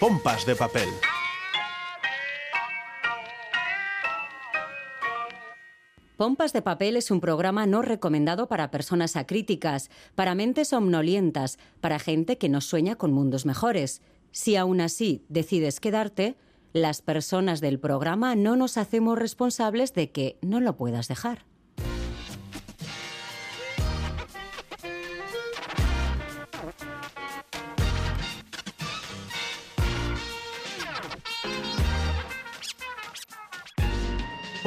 Pompas de papel. Pompas de Papel es un programa no recomendado para personas acríticas, para mentes somnolientas, para gente que no sueña con mundos mejores. Si aún así decides quedarte, las personas del programa no nos hacemos responsables de que no lo puedas dejar.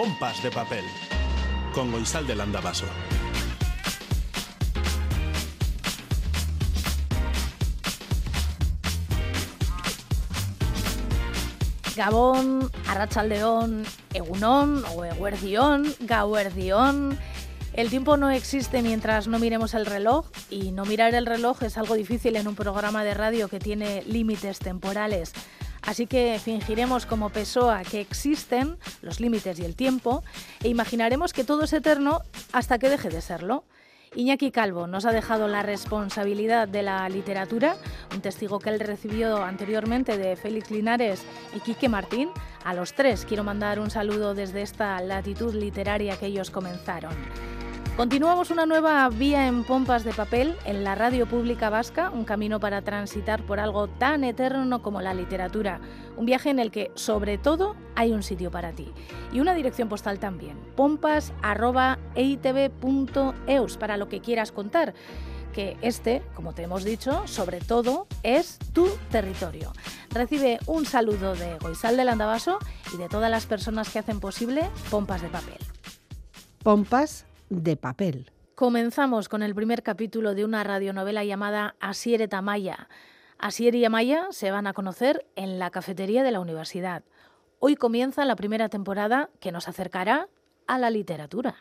Pompas de papel. Con Goizal del Andabaso. Gabón, Arrachaldeón, Egunón o Eguerdión, Gauerdión. El tiempo no existe mientras no miremos el reloj y no mirar el reloj es algo difícil en un programa de radio que tiene límites temporales. Así que fingiremos como Pessoa que existen los límites y el tiempo e imaginaremos que todo es eterno hasta que deje de serlo. Iñaki Calvo nos ha dejado la responsabilidad de la literatura, un testigo que él recibió anteriormente de Félix Linares y Quique Martín. A los tres quiero mandar un saludo desde esta latitud literaria que ellos comenzaron. Continuamos una nueva vía en pompas de papel en la radio pública vasca, un camino para transitar por algo tan eterno como la literatura, un viaje en el que sobre todo hay un sitio para ti y una dirección postal también, pompas@eitv.eus para lo que quieras contar que este, como te hemos dicho, sobre todo es tu territorio. Recibe un saludo de Goizal del Andabaso y de todas las personas que hacen posible Pompas de Papel. Pompas de papel. Comenzamos con el primer capítulo de una radionovela llamada Asier Tamaya. Asier y Amaya se van a conocer en la cafetería de la universidad. Hoy comienza la primera temporada que nos acercará a la literatura.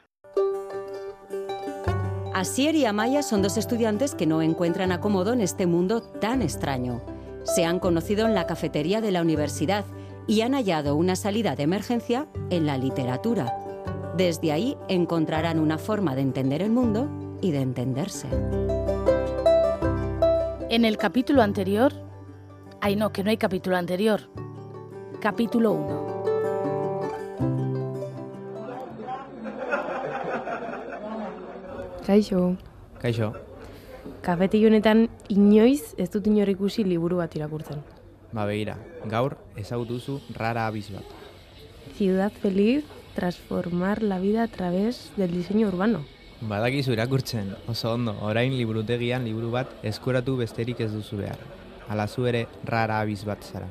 Asier y Amaya son dos estudiantes que no encuentran acomodo en este mundo tan extraño. Se han conocido en la cafetería de la universidad y han hallado una salida de emergencia en la literatura. Desde ahí encontrarán una forma de entender el mundo y de entenderse. En el capítulo anterior... Ay, no, que no hay capítulo anterior. Capítulo 1. Kaixo, Kaixo, kafetegi honetan inoiz ez dut inor ikusi liburu bat irakurtzen. ba begira, gaur ezagutuzu rara abiz bat. Ciudad feliz, transformar la vida a través del diseño urbano. Badakizu irakurtzen, oso ondo, orain liburutegian liburu bat eskuratu besterik ez duzu behar. Hala zu ere rara abiz bat zara.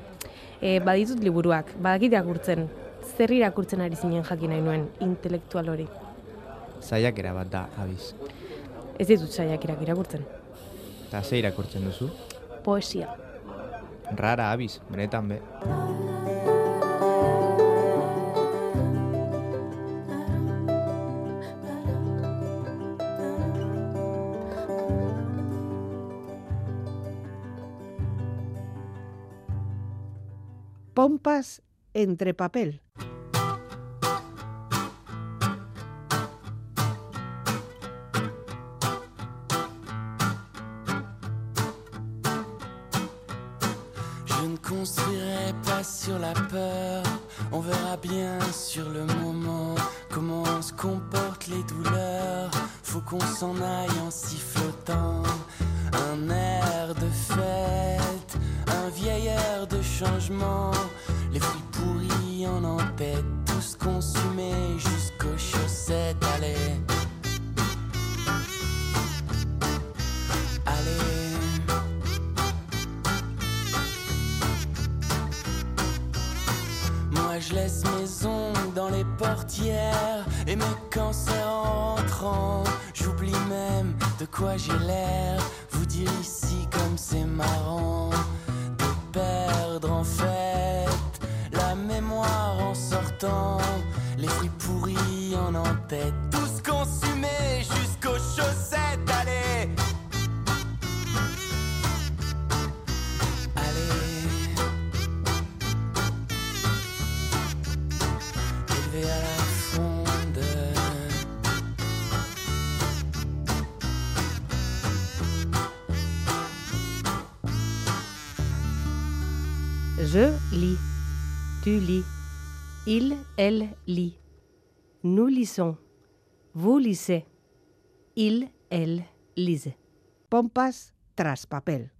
E, baditut liburuak, badakit irakurtzen. Zer irakurtzen ari zinen jakin nahi nuen, intelektual hori. Zaiakera bat da abiz. Ez ditut saiak irak irakurtzen. Eta ze irakurtzen duzu? Poesia. Rara abiz, benetan be. Pompas entre papel. Lisons. Vous lisez. Il, elle lise. Pompas tras papel.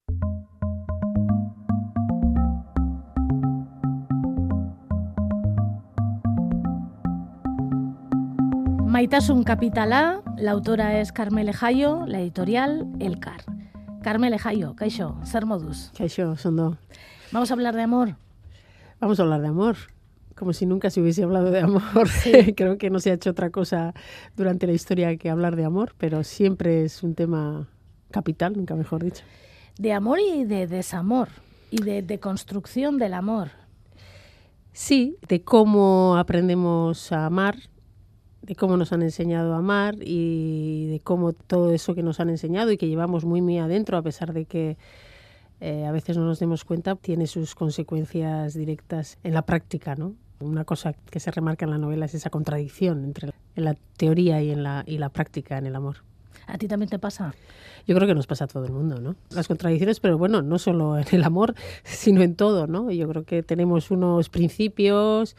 Maitasun Capitala, la autora es Carmele Jayo, la editorial Elcar. Carmele Jayo, Kaixo, zer moduz. Kaixo, Sondo. Vamos a hablar de amor. Vamos a hablar de amor. Como si nunca se hubiese hablado de amor. Creo que no se ha hecho otra cosa durante la historia que hablar de amor, pero siempre es un tema capital, nunca mejor dicho. De amor y de desamor, y de, de construcción del amor. Sí, de cómo aprendemos a amar, de cómo nos han enseñado a amar y de cómo todo eso que nos han enseñado y que llevamos muy, muy adentro, a pesar de que eh, a veces no nos demos cuenta, tiene sus consecuencias directas en la práctica, ¿no? Una cosa que se remarca en la novela es esa contradicción entre en la teoría y en la, y la práctica en el amor. ¿A ti también te pasa? Yo creo que nos pasa a todo el mundo, ¿no? Las contradicciones, pero bueno, no solo en el amor, sino en todo, ¿no? Yo creo que tenemos unos principios,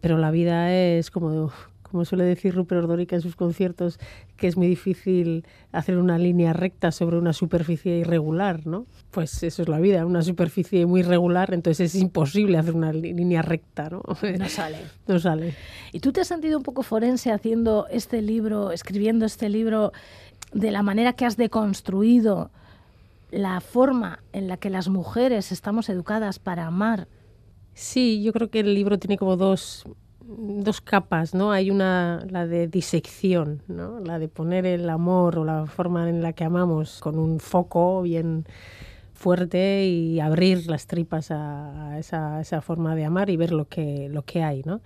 pero la vida es como como suele decir Rupert Ordórica en sus conciertos, que es muy difícil hacer una línea recta sobre una superficie irregular, ¿no? Pues eso es la vida, una superficie muy irregular, entonces es imposible hacer una línea recta, ¿no? No sale. No sale. ¿Y tú te has sentido un poco forense haciendo este libro, escribiendo este libro, de la manera que has deconstruido la forma en la que las mujeres estamos educadas para amar? Sí, yo creo que el libro tiene como dos dos capas, ¿no? Hay una, la de disección, ¿no? La de poner el amor o la forma en la que amamos con un foco bien fuerte y abrir las tripas a, esa, esa, forma de amar y ver lo que, lo que hay, ¿no?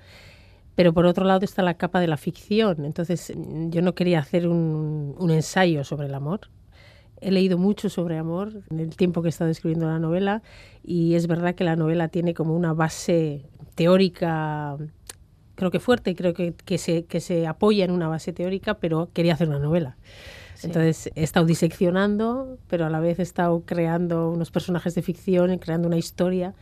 Pero por otro lado está la capa de la ficción. Entonces yo no quería hacer un, un ensayo sobre el amor. He leído mucho sobre amor en el tiempo que he estado escribiendo la novela y es verdad que la novela tiene como una base teórica creo que fuerte, creo que, que, se, que se apoya en una base teórica, pero quería hacer una novela. Sí. Entonces he estado diseccionando, pero a la vez he estado creando unos personajes de ficción creando una historia.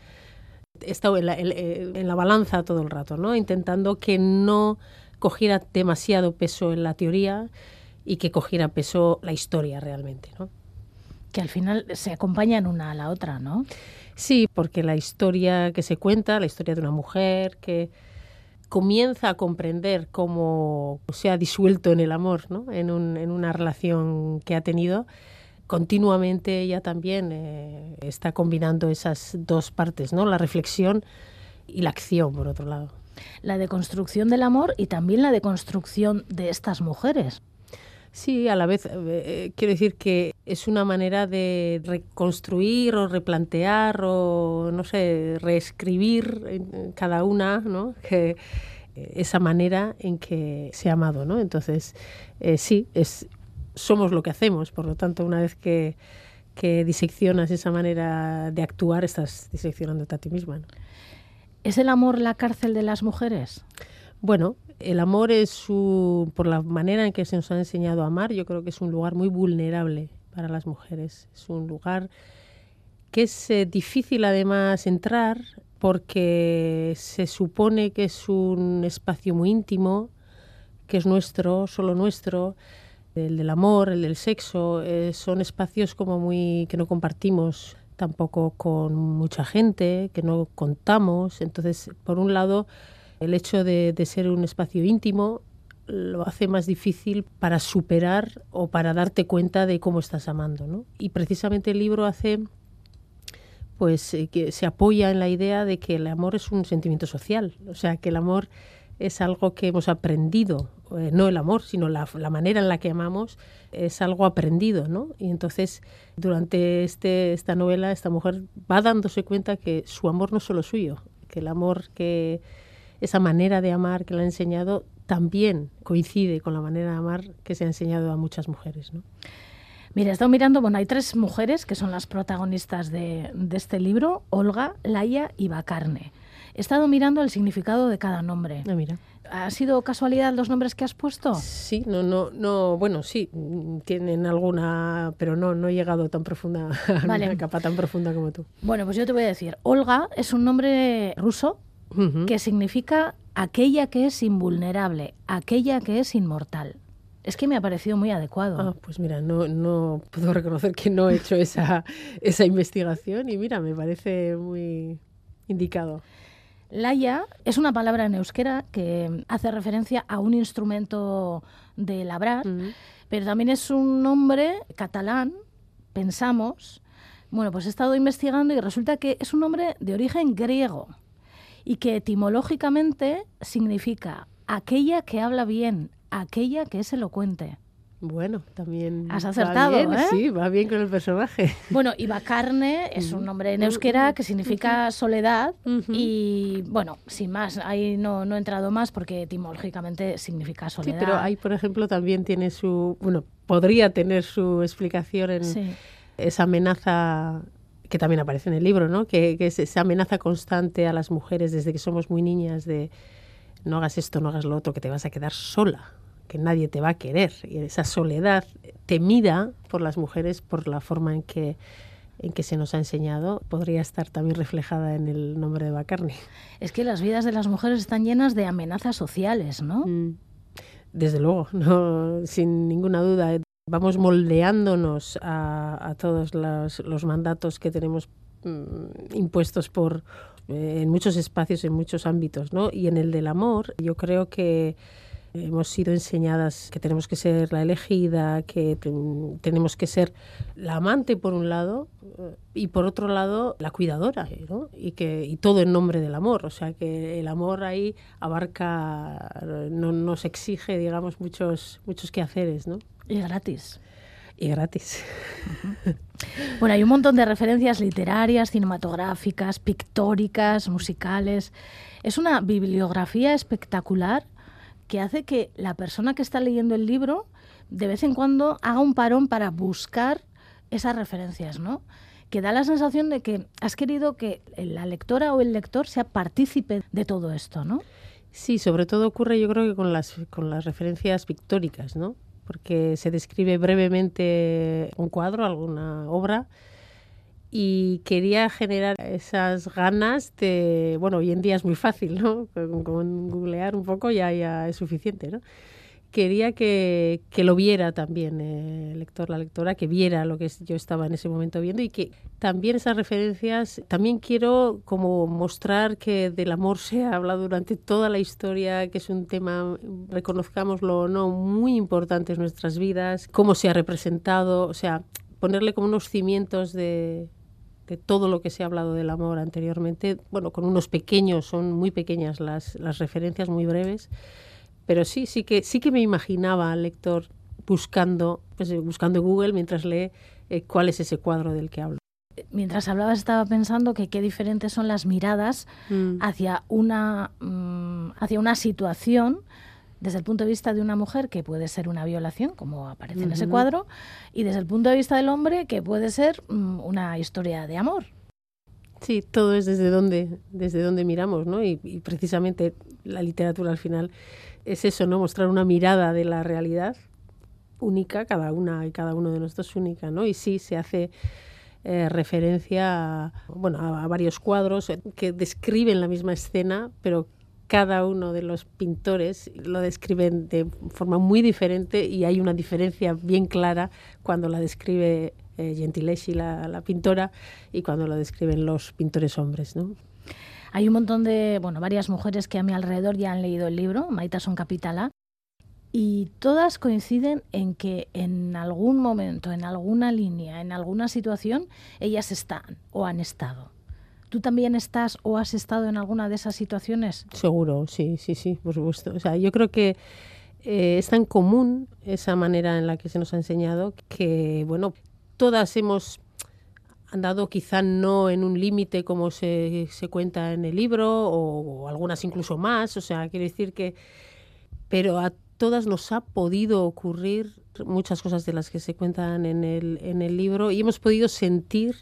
He estado en la, en, en la balanza todo el rato, ¿no? intentando que no cogiera demasiado peso en la teoría y que cogiera peso la historia realmente. ¿no? Que al final se acompañan una a la otra, ¿no? Sí, porque la historia que se cuenta, la historia de una mujer que comienza a comprender cómo se ha disuelto en el amor, ¿no? en, un, en una relación que ha tenido, continuamente ella también eh, está combinando esas dos partes, ¿no? la reflexión y la acción, por otro lado. La deconstrucción del amor y también la deconstrucción de estas mujeres. Sí, a la vez eh, quiero decir que es una manera de reconstruir o replantear o, no sé, reescribir cada una, ¿no? Que, esa manera en que se ha amado, ¿no? Entonces, eh, sí, es, somos lo que hacemos, por lo tanto, una vez que, que diseccionas esa manera de actuar, estás diseccionándote a ti misma. ¿no? ¿Es el amor la cárcel de las mujeres? Bueno, el amor es, un, por la manera en que se nos ha enseñado a amar, yo creo que es un lugar muy vulnerable para las mujeres. Es un lugar que es eh, difícil además entrar porque se supone que es un espacio muy íntimo, que es nuestro, solo nuestro, el del amor, el del sexo, eh, son espacios como muy que no compartimos tampoco con mucha gente, que no contamos. Entonces, por un lado, el hecho de, ser un espacio íntimo lo hace más difícil para superar o para darte cuenta de cómo estás amando. ¿no? Y precisamente el libro hace pues eh, que se apoya en la idea de que el amor es un sentimiento social, o sea, que el amor es algo que hemos aprendido, eh, no el amor, sino la, la, manera en la que amamos es algo aprendido, ¿no? Y entonces, durante este, esta novela, esta mujer va dándose cuenta que su amor no es solo suyo, que el amor que esa manera de amar que le ha enseñado también coincide con la manera de amar que se ha enseñado a muchas mujeres, ¿no? Mira, he estado mirando, bueno, hay tres mujeres que son las protagonistas de, de este libro, Olga, Laia y Bacarne. He estado mirando el significado de cada nombre. Ah, mira. ¿Ha sido casualidad los nombres que has puesto? Sí, no, no, no, bueno, sí, tienen alguna, pero no, no he llegado tan profunda, a Vale. una capa tan profunda como tú. Bueno, pues yo te voy a decir, Olga es un nombre ruso Ujú. que significa aquella que es invulnerable, aquella que es inmortal. Es que me ha parecido muy adecuado. Ah, pues mira, no, no puedo reconocer que no he hecho esa, esa investigación y mira, me parece muy indicado. Laya es una palabra en euskera que hace referencia a un instrumento de labrar, pero también es un nombre catalán, pensamos. Bueno, pues he estado investigando y resulta que es un nombre de origen griego y que etimológicamente significa aquella que habla bien, aquella que es elocuente. Bueno, también. Has va acertado, bien, ¿eh? Sí, va bien con el personaje. Bueno, y Bacarne es un nombre en euskera que significa soledad y, bueno, sin más, ahí no, no he entrado más porque etimológicamente significa Sí, soledad. pero ahí, por ejemplo, también tiene su, bueno, podría tener su explicación en Sí. esa amenaza que también aparece en el libro, ¿no? Que, que es esa amenaza constante a las mujeres desde que somos muy niñas de no hagas esto, no hagas lo otro, que te vas a quedar sola, que nadie te va a querer. Y esa soledad temida por las mujeres por la forma en que en que se nos ha enseñado podría estar también reflejada en el nombre de Bacarni. Es que las vidas de las mujeres están llenas de amenazas sociales, ¿no? Mm. Desde luego, no, sin ninguna duda. Vamos moldeándonos a, a todos los, mandatos que tenemos mm, impuestos por eh, en muchos espacios, en muchos ámbitos, ¿no? Y en el del amor, yo creo que hemos sido enseñadas que tenemos que ser la elegida, que ten- tenemos que ser la amante por un lado eh, y por otro lado la cuidadora, ¿no? Y que y todo en nombre del amor, o sea que el amor ahí abarca, no nos exige, digamos, muchos muchos quehaceres, ¿no? Y gratis. Y gratis. Bueno, hay un montón de referencias literarias, cinematográficas, pictóricas, musicales. Es una bibliografía espectacular que hace que la persona que está leyendo el libro de vez en cuando haga un parón para buscar esas referencias, ¿no? Que da la sensación de que has querido que la lectora o el lector sea partícipe de todo esto, ¿no? Sí, sobre todo ocurre yo creo que con las, con las referencias pictóricas, ¿no? Porque se describe brevemente un cuadro, alguna obra, y quería generar esas ganas de, bueno, hoy en día es muy fácil, ¿no? Con, con googlear un poco ya, ya es suficiente, ¿no? Quería que, que lo viera también eh, el lector, la lectora, que viera lo que yo estaba en ese momento viendo y que también esas referencias, también quiero como mostrar que del amor se ha hablado durante toda la historia, que es un tema, reconozcámoslo o no, muy importante en nuestras vidas, cómo se ha representado, o sea, ponerle como unos cimientos de, de todo lo que se ha hablado del amor anteriormente, bueno, con unos pequeños, son muy pequeñas las, las referencias, muy breves, pero sí, sí que, sí que me imaginaba al lector buscando, pues, eh, buscando Google mientras lee eh, cuál es ese cuadro del que hablo. Mientras hablabas estaba pensando que qué diferentes son las miradas hacia una, mm, hacia una situación desde el punto de vista de una mujer que puede ser una violación, como aparece en ese cuadro, y desde el punto de vista del hombre que puede ser mm, una historia de amor. Sí, todo es desde donde, desde donde miramos, ¿no? Y, y precisamente la literatura al final es eso, ¿no? Mostrar una mirada de la realidad única, cada una y cada uno de nosotros única, ¿no? Y sí se hace eh, referencia a, bueno, a, varios cuadros que describen la misma escena, pero cada uno de los pintores lo describen de forma muy diferente y hay una diferencia bien clara cuando la describe eh, Gentileschi, la, la pintora, y cuando lo describen los pintores hombres, ¿no? Hay un montón de, bueno, varias mujeres que a mi alrededor ya han leído el libro, Maita son Capitala, y todas coinciden en que en algún momento, en alguna línea, en alguna situación, ellas están o han estado. ¿Tú también estás o has estado en alguna de esas situaciones? Seguro, sí, sí, sí, por supuesto. O sea, yo creo que eh, es tan común esa manera en la que se nos ha enseñado que, bueno, todas hemos andado quizá no en un límite como se, se cuenta en el libro o, o algunas incluso más, o sea, quiero decir que, pero a todas nos ha podido ocurrir muchas cosas de las que se cuentan en el, en el libro y hemos podido sentir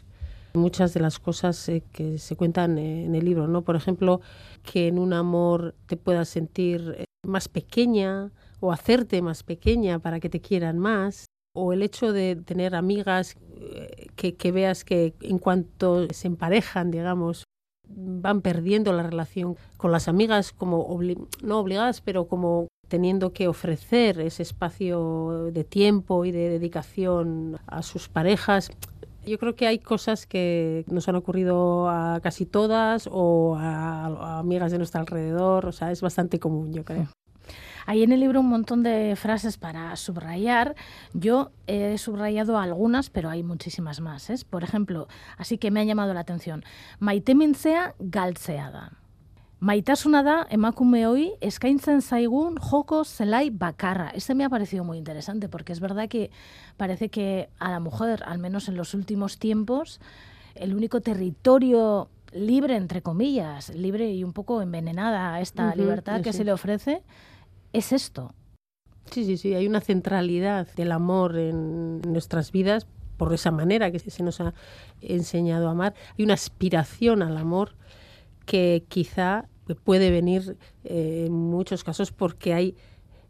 muchas de las cosas eh, que se cuentan eh, en el libro, ¿no? Por ejemplo, que en un amor te puedas sentir eh, más pequeña o hacerte más pequeña para que te quieran más, o el hecho de tener amigas que, veas que en cuanto se emparejan, digamos, van perdiendo la relación con las amigas como no obligadas, pero como teniendo que ofrecer ese espacio de tiempo y de dedicación a sus parejas. Yo creo que hay cosas que nos han ocurrido a casi todas o a, a amigas de nuestro alrededor, o sea, es bastante común, yo creo. Hay en el libro un montón de frases para subrayar. Yo he subrayado algunas, pero hay muchísimas más. ¿eh? Por ejemplo, así que me ha llamado la atención. Maitemintzea galtzea da. Maitasuna da emakumeoi eskaintzen zaigun joko zelai bakarra. Este me ha parecido muy interesante porque es verdad que parece que a la mujer, al menos en los últimos tiempos, el único territorio libre, entre comillas, libre y un poco envenenada a esta libertad que sí. se le ofrece, es esto. Sí, sí, sí, hay una centralidad del amor en nuestras vidas por esa manera que se nos ha enseñado a amar. Hay una aspiración al amor que quizá puede venir eh, en muchos casos porque hay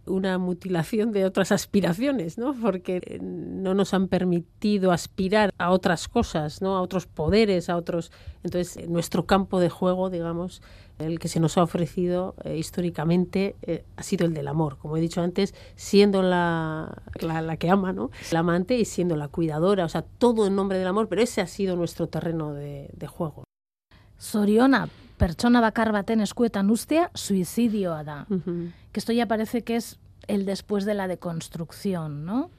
una mutilación de otras aspiraciones, ¿no? Porque eh, no nos han permitido aspirar a otras cosas, ¿no? A otros poderes, a otros. Entonces, eh, nuestro campo de juego, digamos, el que se nos ha ofrecido eh, históricamente ha sido el del amor, como he dicho antes, siendo la, la, que ama, ¿no? La amante y siendo la cuidadora, o sea, todo en nombre del amor, pero ese ha sido nuestro terreno de, de juego. Zoriona, pertsona bakar baten eskuetan ustea, suizidioa da. Ujú. Que esto ya parece que es el después de la deconstrucción, ¿no?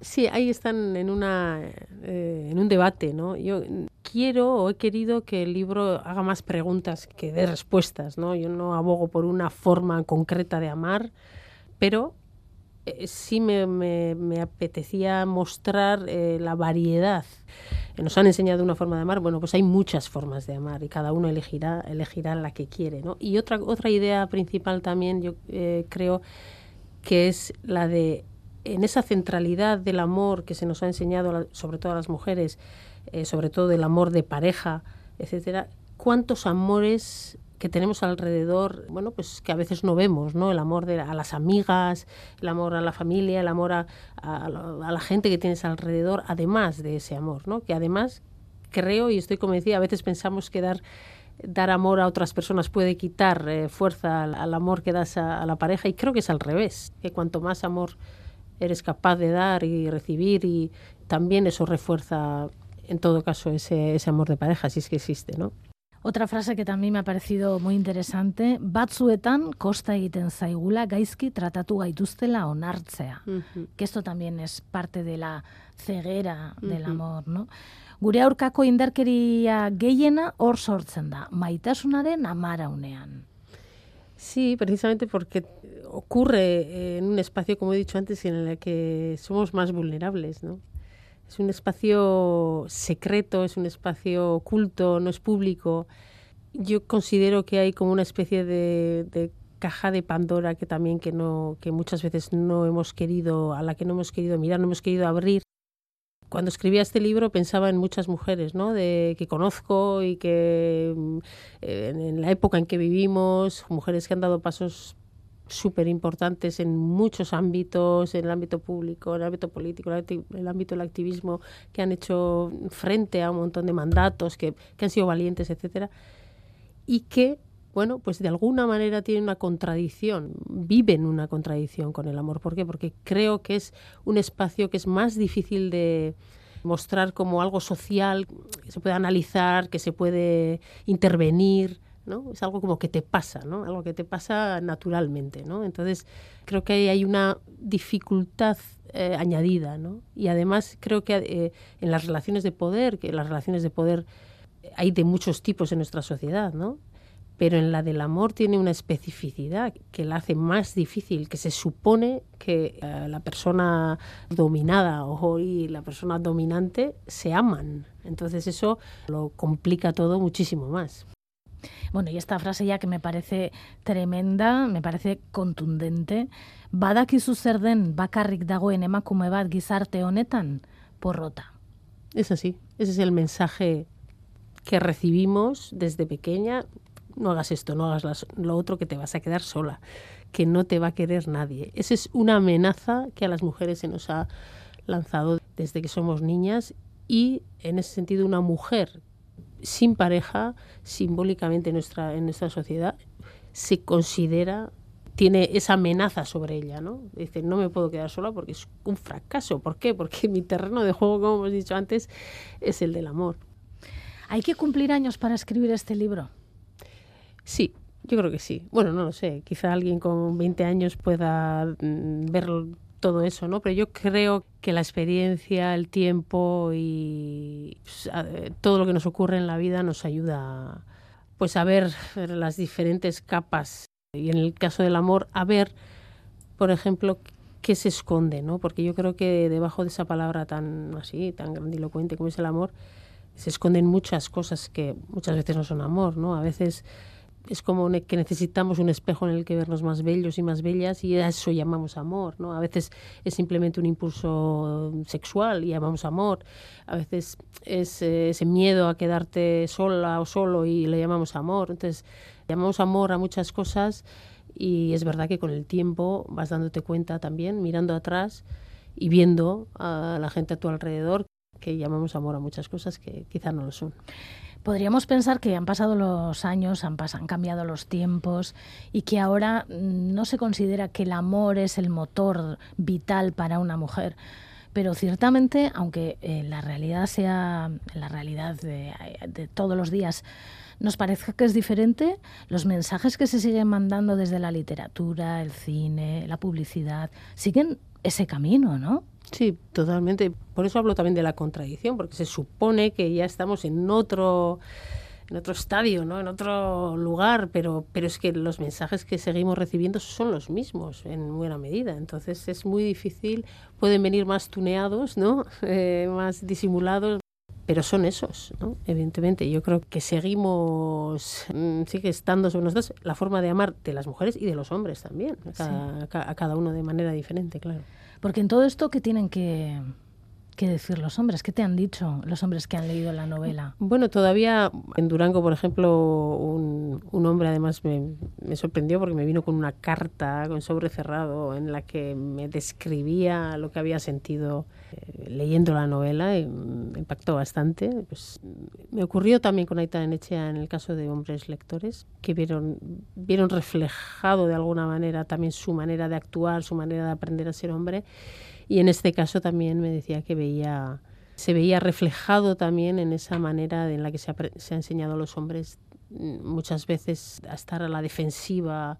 Sí, ahí están en, una, eh, en un debate, ¿no? Yo quiero o he querido que el libro haga más preguntas que dé respuestas, ¿no? Yo no abogo por una forma concreta de amar, pero eh, sí me, me- me apetecía mostrar eh, la variedad. Eh, Nos han enseñado una forma de amar, bueno, pues hay muchas formas de amar y cada uno elegirá, elegirá la que quiere, ¿no? Y otra, otra idea principal también, yo eh, creo que es la de en esa centralidad del amor que se nos ha enseñado, sobre todo a las mujeres, sobre todo del amor de pareja, etcétera, cuántos amores que tenemos alrededor, bueno, pues que a veces no vemos, ¿no? El amor de, a las amigas, el amor a la familia, el amor a, a la- gente que tienes alrededor, además de ese amor, ¿no? Que además creo y estoy convencida, a veces pensamos que dar dar amor a otras personas puede quitar eh, fuerza al, al amor que das a, a la pareja y creo que es al revés, que cuanto más amor eres capaz de dar y recibir y también eso refuerza en todo caso ese, ese amor de pareja, si es que existe, ¿no? Otra frase que también me ha parecido muy interesante, batzuetan kosta egiten zaigula gaizki tratatu gaituztela onartzea. Que esto también es parte de la ceguera del Ujú. amor, ¿no? Gure aurkako indarkeria gehiena hor sortzen da, maitasunaren amaraunean. Sí, precisamente porque ocurre en un espacio, como he dicho antes, en el que somos más vulnerables, ¿no? Es un espacio secreto, es un espacio oculto, no es público. Yo considero que hay como una especie de, de caja de Pandora que también que no, que muchas veces no hemos querido, a la que no hemos querido mirar, no hemos querido abrir. Cuando escribía este libro pensaba en muchas mujeres, ¿no? De que conozco y que mm, en la época en que vivimos, mujeres que han dado pasos súper importantes en muchos ámbitos, en el ámbito público, en el ámbito político, en el ámbito- del activismo, que han hecho frente a un montón de mandatos, que, que han sido valientes, etcétera, y que, bueno, pues de alguna manera tienen una contradicción, viven una contradicción con el amor. ¿Por qué? Porque creo que es un espacio que es más difícil de mostrar como algo social, que se puede analizar, que se puede intervenir, ¿no? Es algo como que te pasa, ¿no? Algo que te pasa naturalmente, ¿no? Entonces, creo que hay una dificultad eh, añadida, ¿no? Y además creo que eh, en las relaciones de poder, que las relaciones de poder hay de muchos tipos en nuestra sociedad, ¿no? Pero en la del amor tiene una especificidad que la hace más difícil, que se supone que eh, la persona dominada o y la persona dominante se aman. Entonces eso lo complica todo muchísimo más. Bueno, y esta frase ya que me parece tremenda, me parece contundente, badakizu zer den bakarrik dagoen emakume bat gizarte honetan, porrota. Es así. Ese es el mensaje que recibimos desde pequeña. no hagas esto, no hagas lo otro, que te vas a quedar sola, que no te va a querer nadie. Esa es una amenaza que a las mujeres se nos ha lanzado desde que somos niñas y en ese sentido una mujer sin pareja, simbólicamente en nuestra, en nuestra sociedad, se considera, tiene esa amenaza sobre ella, ¿no? Dice, no me puedo quedar sola porque es un fracaso. ¿Por qué? Porque mi terreno de juego, como hemos dicho antes, es el del amor. ¿Hay que cumplir años para escribir este libro? Sí, yo creo que sí. Bueno, no lo sé. Quizá alguien con 20 años pueda mm, ver todo eso, ¿no? Pero yo creo que la experiencia, el tiempo y pues, todo lo que nos ocurre en la vida nos ayuda pues a ver las diferentes capas y en el caso del amor a ver, por ejemplo, qué se esconde, ¿no? Porque yo creo que debajo de esa palabra tan así, tan grandilocuente como es el amor, se esconden muchas cosas que muchas veces no son amor, ¿no? A veces es como que necesitamos un espejo en el que vernos más bellos y más bellas y a eso llamamos amor, ¿no? A veces es simplemente un impulso sexual y llamamos amor. A veces es eh, ese miedo a quedarte sola o solo y le llamamos amor. Entonces, llamamos amor a muchas cosas y es verdad que con el tiempo vas dándote cuenta también, mirando atrás y viendo a la gente a tu alrededor que llamamos amor a muchas cosas que quizá no lo son. Podríamos pensar que han pasado los años, han, cambiado los tiempos y que ahora mm, no se considera que el amor es el motor vital para una mujer. Pero ciertamente, aunque eh, la realidad sea la realidad de, de todos los días, nos parece que es diferente, los mensajes que se siguen mandando desde la literatura, el cine, la publicidad, siguen ese camino, ¿no? Sí, totalmente. Por eso hablo también de la contradicción, porque se supone que ya estamos en otro en otro estadio, ¿no? en otro lugar, pero, pero es que los mensajes que seguimos recibiendo son los mismos en buena medida. Entonces es muy difícil, pueden venir más tuneados, ¿no? Eh, más disimulados, pero son esos, ¿no? evidentemente. Yo creo que seguimos, mm, sigue estando sobre nosotros la forma de amar de las mujeres y de los hombres también, a cada uno de manera diferente, claro. Porque en todo esto, ¿qué tienen que, decir los hombres? ¿Qué te han dicho los hombres que han leído la novela? Bueno, todavía en Durango, por ejemplo, un, hombre además me, sorprendió porque me vino con una carta con sobre cerrado en la que me describía lo que había sentido eh, leyendo la novela y me impactó bastante. Pues, me ocurrió también con Aita Enechea en el caso de hombres lectores que vieron, vieron reflejado de alguna manera también su manera de actuar, su manera de aprender a ser hombre y en este caso también me decía que veía se veía reflejado también en esa manera en la que se ha, se ha enseñado a los hombres mm, muchas veces a estar a la defensiva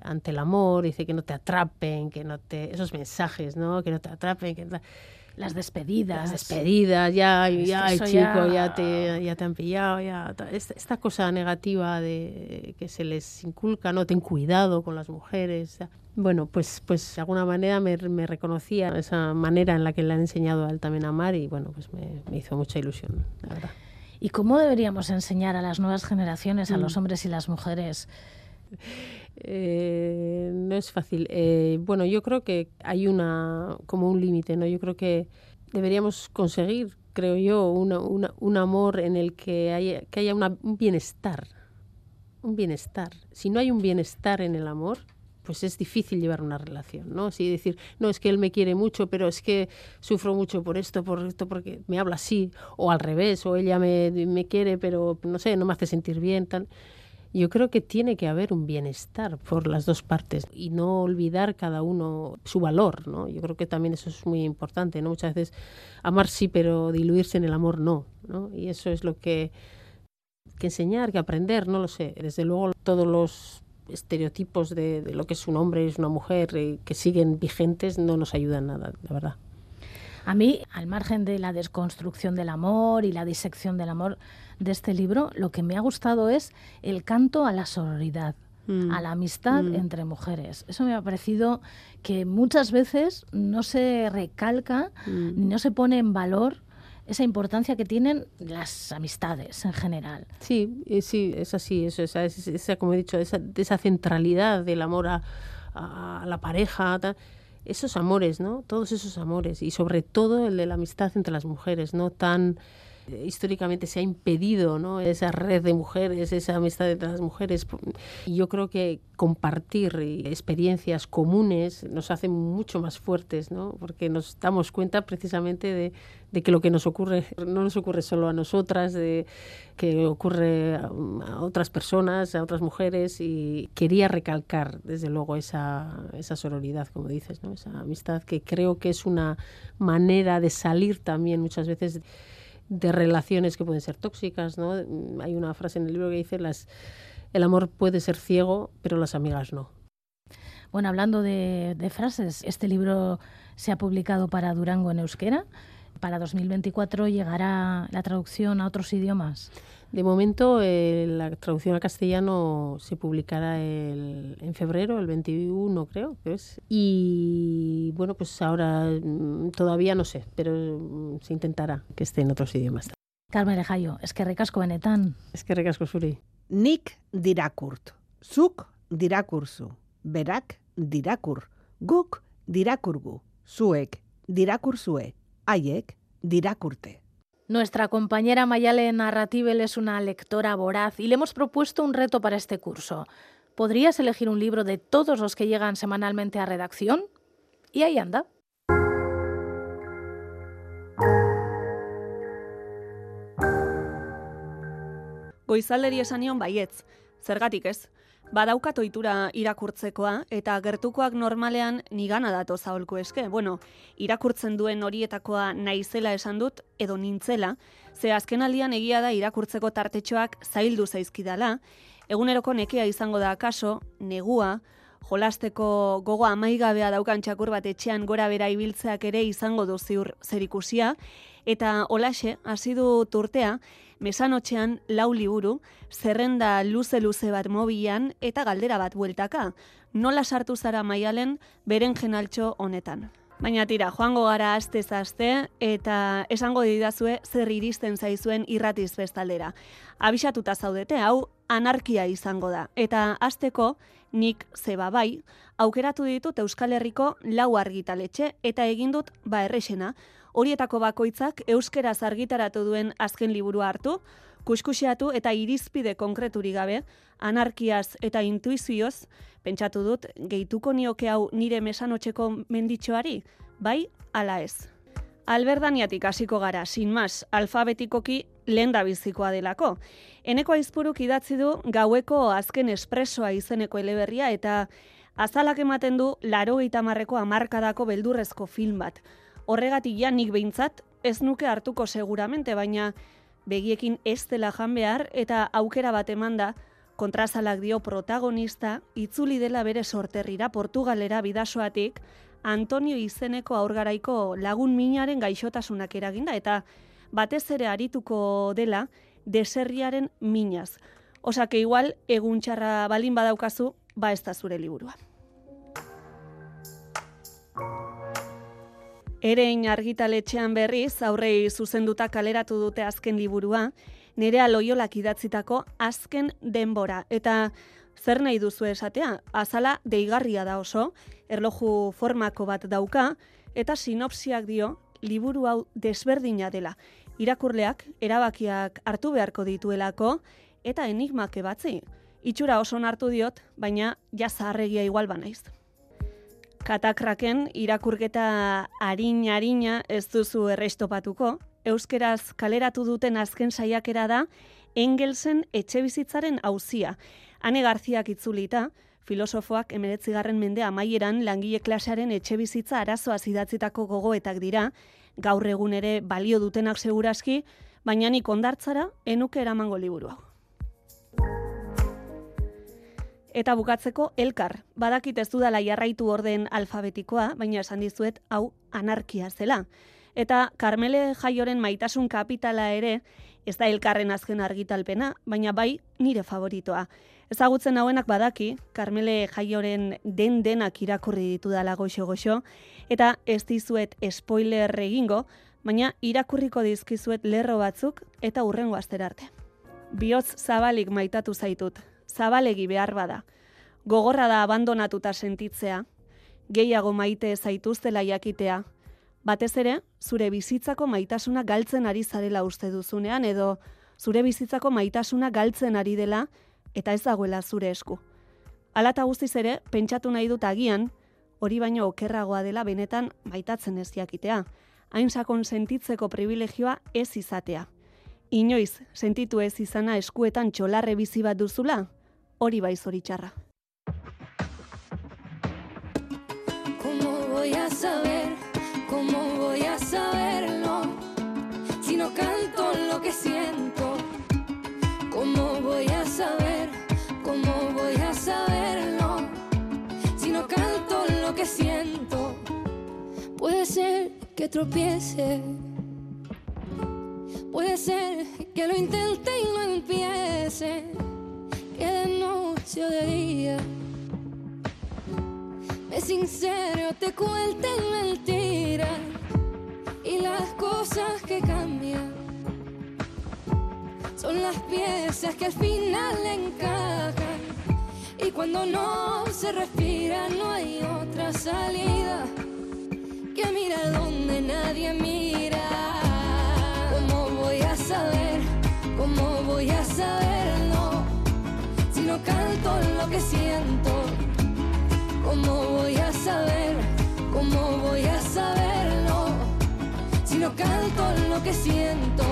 ante el amor, dice que no te atrapen, que no te esos mensajes, ¿no? Que no te atrapen, que las despedidas. Las despedidas, ya, ya, chico, ya... te, ya te han pillado, ya. Esta, cosa negativa de que se les inculca, no ten cuidado con las mujeres. Bueno, pues, pues de alguna manera me, me, reconocía esa manera en la que le han enseñado a él también a amar y bueno, pues me, me hizo mucha ilusión, la verdad. ¿Y cómo deberíamos enseñar a las nuevas generaciones, a los mm. hombres y las mujeres? Eh, no es fácil. Eh, bueno, yo creo que hay una como un límite, ¿no? Yo creo que deberíamos conseguir, creo yo, una, un amor en el que haya, que haya un bienestar, un bienestar. Si no hay un bienestar en el amor, pues es difícil llevar una relación, ¿no? Si decir, no, es que él me quiere mucho, pero es que sufro mucho por esto, por esto, porque me habla así, o al revés, o ella me, me quiere, pero no sé, no me hace sentir bien, tal. Yo creo que tiene que haber un bienestar por las dos partes y no olvidar cada uno su valor, ¿no? Yo creo que también eso es muy importante, ¿no? Muchas veces amar sí, pero diluirse en el amor no, ¿no? Y eso es lo que que enseñar, que aprender, no lo sé. Desde luego todos los estereotipos de, de lo que es un hombre y es una mujer eh, que siguen vigentes no nos ayudan nada, la verdad. A mí, al margen de la desconstrucción del amor y la disección del amor de este libro, lo que me ha gustado es el canto a la sororidad. Mm. a la amistad mm. entre mujeres. Eso me ha parecido que muchas veces no se recalca mm. ni no se pone en valor esa importancia que tienen las amistades en general. Sí, eh, sí, es así, eso, esa, esa, como he dicho, esa, esa centralidad del amor a, a la pareja, esos amores, ¿no? Todos esos amores y sobre todo el de la amistad entre las mujeres, no tan Eh, históricamente se ha impedido ¿no? esa red de mujeres, esa amistad entre las mujeres. Y yo creo que compartir experiencias comunes nos hace mucho más fuertes, ¿no? porque nos damos cuenta precisamente de, de, que lo que nos ocurre no nos ocurre solo a nosotras, de que ocurre a, otras personas, a otras mujeres. Y quería recalcar, desde luego, esa, esa sororidad, como dices, ¿no? esa amistad que creo que es una manera de salir también muchas veces de relaciones que pueden ser tóxicas, ¿no? Hay una frase en el libro que dice las el amor puede ser ciego, pero las amigas no. Bueno, hablando de, frases, este libro se ha publicado para Durango en euskera. Para 2024 llegará la traducción a otros idiomas. De momento, eh, la traducción al castellano se publicará en febrero, el 21 creo que es. Y bueno, pues ahora mm, todavía no sé, pero mm, se intentará que esté en otros idiomas. Carmen Lejayo, es que recasco benetan. Es que recasco suri. Nik dirakurt, zuk dirakurzu, berak dirakur, guk dirakurgu, zuek dirakurzue, haiek dirakurte. Nuestra compañera Mayale Narratibel es una lectora voraz y le hemos propuesto un reto para este curso. ¿Podrías elegir un libro de todos los que llegan semanalmente a redacción? Y ahí anda. Goizalderi esanion baietz, zergatik ez? Badaukat ohitura irakurtzekoa eta gertukoak normalean nigana dato zaolko eske. Bueno, irakurtzen duen horietakoa naizela esan dut edo nintzela, ze azken aldian egia da irakurtzeko tartetxoak zaildu zaizkidala, eguneroko nekea izango da kaso, negua, jolasteko gogo amaigabea daukan txakur bat etxean gora bera ibiltzeak ere izango du ziur zerikusia, eta olaxe, hasi du turtea, mesanotxean lau liburu, zerrenda luze-luze bat mobilan eta galdera bat bueltaka. Nola sartu zara maialen beren jenaltxo honetan. Baina tira, joango gara aste zazte eta esango didazue zer iristen zaizuen irratiz bestaldera. Abisatuta zaudete, hau anarkia izango da. Eta asteko nik zeba bai, aukeratu ditut Euskal Herriko lau argitaletxe eta egin dut ba errexena, horietako bakoitzak euskeraz argitaratu duen azken liburua hartu, kuskusiatu eta irizpide konkreturi gabe, anarkiaz eta intuizioz, pentsatu dut, gehituko nioke hau nire mesanotxeko menditxoari, bai, ala ez. Alberdaniatik hasiko gara, sin mas, alfabetikoki lehen da bizikoa delako. Eneko aizpuruk idatzi du gaueko azken espresoa izeneko eleberria eta azalak ematen du laro marreko amarkadako beldurrezko film bat horregatik ja nik behintzat ez nuke hartuko seguramente, baina begiekin ez dela jan behar eta aukera bat emanda kontrazalak dio protagonista itzuli dela bere sorterrira Portugalera bidasoatik Antonio izeneko aurgaraiko lagun minaren gaixotasunak eraginda eta batez ere arituko dela deserriaren minaz. Osake igual eguntxarra balin badaukazu, ba ez da zure liburua. Erein argitaletxean berriz, aurrei zuzenduta kaleratu dute azken liburua, nerea loiolak idatzitako azken denbora. Eta zer nahi duzu esatea, azala deigarria da oso, erloju formako bat dauka, eta sinopsiak dio, liburu hau desberdina dela. Irakurleak, erabakiak hartu beharko dituelako, eta enigmak ebatzi. Itxura oso hartu diot, baina jazarregia igual banaiz katakraken irakurketa harin-harina ez duzu errestopatuko, euskeraz kaleratu duten azken saiakera da Engelsen etxe bizitzaren hauzia. Hane Garziak itzulita, filosofoak emeretzigarren mende amaieran langile klasearen etxe bizitza arazoa zidatzitako gogoetak dira, gaur egun ere balio dutenak seguraski, baina nik ondartzara enuke eramango liburu hau. Eta bukatzeko elkar, badakit ez dudala jarraitu orden alfabetikoa, baina esan dizuet hau anarkia zela. Eta Carmele Jaioren maitasun kapitala ere, ez da elkarren azken argitalpena, baina bai nire favoritoa. Ezagutzen hauenak badaki, Carmele Jaioren den denak irakurri ditu dala goxo-goxo, eta ez dizuet spoiler egingo, baina irakurriko dizkizuet lerro batzuk eta urrengo arte. Biotz zabalik maitatu zaitut, zabalegi behar bada. Gogorra da abandonatuta sentitzea, gehiago maite zaituztela jakitea, Batez ere, zure bizitzako maitasuna galtzen ari zarela uste duzunean edo zure bizitzako maitasuna galtzen ari dela eta ez dagoela zure esku. Alata guztiz ere, pentsatu nahi dut agian, hori baino okerragoa dela benetan maitatzen ez jakitea, hain sakon sentitzeko privilegioa ez izatea. Inoiz, sentitu ez izana eskuetan txolarre bizi bat duzula, hori bai zoritxarra. ¿Cómo voy a saber? ¿Cómo voy a saberlo? Si no canto lo que siento, ¿cómo voy a saber? ¿Cómo voy a saberlo? Si no canto lo que siento, puede ser que tropiece. Puede ser que lo intente y no empiece, que de noche o de día me sincero, te cuenten mentiras y las cosas que cambian son las piezas que al final encajan y cuando no se respira no hay otra salida que mira donde nadie mira. ¿Cómo voy a saber? ¿Cómo voy a saberlo? Canto lo que siento.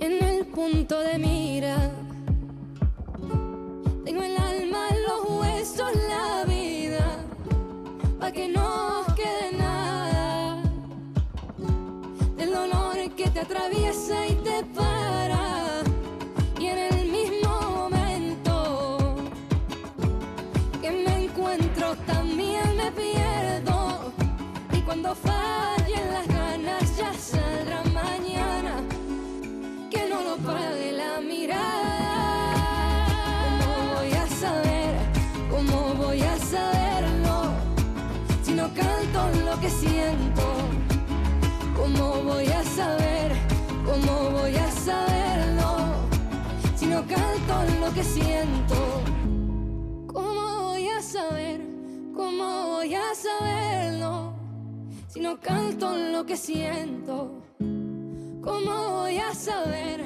En el punto de mira, tengo el alma, los huesos, la vida, pa' que no quede nada del dolor que te atraviesa y te para. Cuando fallen las ganas ya saldrá mañana. Que no lo pague la mirada. ¿Cómo voy a saber? ¿Cómo voy a saberlo? Si no canto lo que siento. ¿Cómo voy a saber? ¿Cómo voy a saberlo? Si no canto lo que siento. ¿Cómo voy a saber? ¿Cómo voy a saberlo? Si no canto lo que siento. ¿Cómo voy a saber?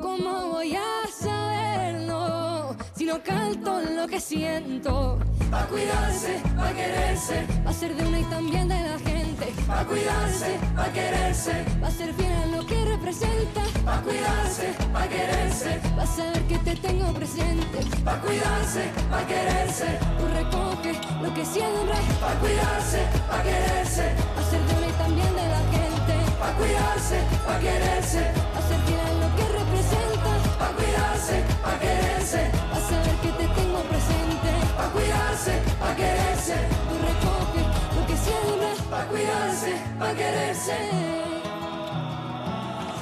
¿Cómo voy a saberlo? Si no canto lo que siento. Pa' cuidarse, pa' quererse, Va a ser de una y también de la gente. pa' cuidarse, pa' quererse, Va a ser fiel a lo que representa. pa' cuidarse, pa' quererse, Va a saber que te tengo presente. pa' cuidarse, pa' quererse, Tú recoges lo que siembras. pa' cuidarse, pa' quererse, gente. pa' cuidarse, pa' quererse, Va a ser fiel a lo que representa. pa' cuidarse, pa' quererse, a saber que te tengo presente. pa' cuidarse, pa' quererse, Tú recoges lo que siembras. pa' cuidarse, pa' quererse,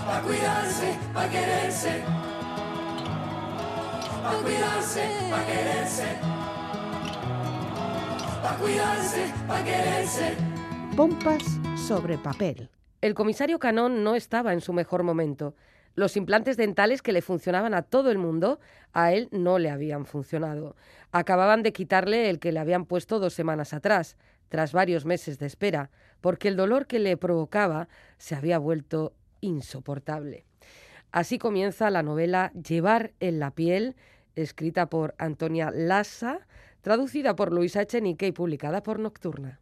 pa' cuidarse, pa' quererse, pa' cuidarse, pa' quererse, pa' cuidarse, pa' quererse. Pompas sobre papel. El comisario Canón no estaba en su mejor momento. Los implantes dentales que le funcionaban a todo el mundo, a él no le habían funcionado. Acababan de quitarle el que le habían puesto dos semanas atrás, tras varios meses de espera, porque el dolor que le provocaba se había vuelto insoportable. Así comienza la novela Llevar en la piel, escrita por Antonia Lassa, traducida por Luisa Echenique y publicada por Nocturna.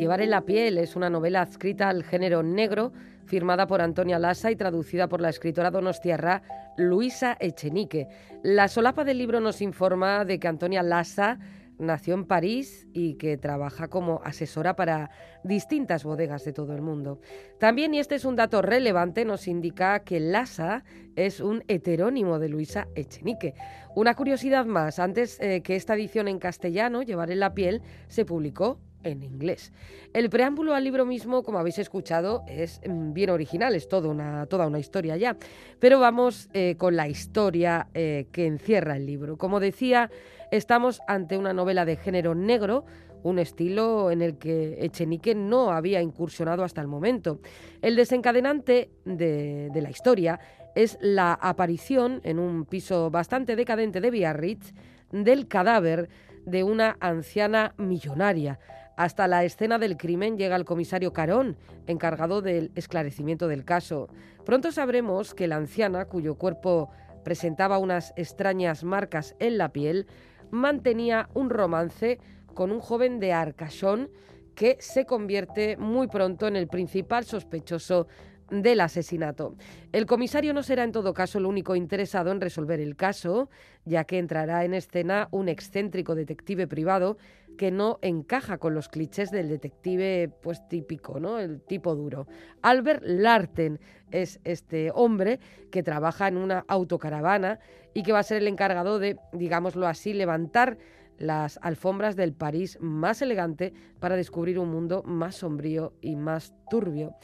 Llevar en la piel es una novela adscrita al género negro, firmada por Antonia Lassa y traducida por la escritora donostiarra Luisa Echenique. La solapa del libro nos informa de que Antonia Lassa nació en París y que trabaja como asesora para distintas bodegas de todo el mundo. También, y este es un dato relevante, nos indica que Lassa es un heterónimo de Luisa Echenique. Una curiosidad más, antes eh, que esta edición en castellano, Llevar en la piel, se publicó en inglés. El preámbulo al libro mismo, como habéis escuchado, es mm, bien original, es toda una, historia ya. Pero vamos eh, con la historia eh, que encierra el libro. Como decía, estamos ante una novela de género negro, un estilo en el que Echenique no había incursionado hasta el momento. El desencadenante de, de la historia es la aparición en un piso bastante decadente de Biarritz del cadáver de una anciana millonaria. Hasta la escena del crimen llega el comisario Carón, encargado del esclarecimiento del caso. Pronto sabremos que la anciana, cuyo cuerpo presentaba unas extrañas marcas en la piel, mantenía un romance con un joven de Arcachón que se convierte muy pronto en el principal sospechoso del asesinato. El comisario no será en todo caso el único interesado en resolver el caso, ya que entrará en escena un excéntrico detective privado que no encaja con los clichés del detective pues típico, ¿no? El tipo duro. Albert Larten es este hombre que trabaja en una autocaravana y que va a ser el encargado de, digámoslo así, levantar las alfombras del París más elegante para descubrir un mundo más sombrío y más turbio.